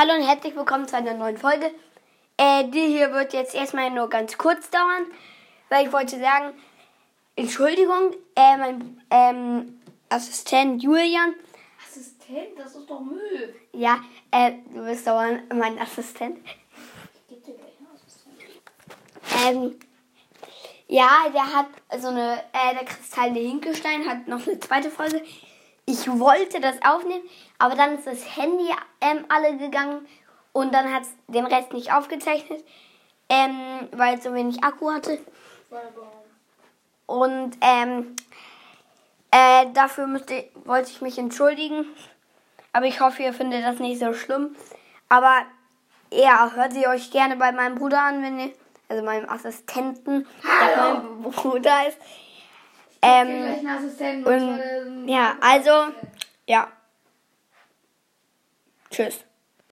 Hallo und herzlich willkommen zu einer neuen Folge. Äh, die hier wird jetzt erstmal nur ganz kurz dauern, weil ich wollte sagen, Entschuldigung, äh, mein ähm, Assistent Julian, Assistent, das ist doch Müll. ja, äh, du bist dauernd mein Assistent. Ich geb dir gleich einen Assistent. Ähm, ja, der hat so eine, äh, der kristallene Hinkelstein hat noch eine zweite Folge. Ich wollte das aufnehmen, aber dann ist das Handy ähm, alle gegangen und dann hat es den Rest nicht aufgezeichnet, ähm, weil es so wenig Akku hatte. Und ähm, äh, dafür müsste, wollte ich mich entschuldigen. Aber ich hoffe, ihr findet das nicht so schlimm. Aber ja, hört sie euch gerne bei meinem Bruder an, wenn ihr, also meinem Assistenten, der mein Bruder ist. Ähm, und- den- ja, also, ja. Tschüss.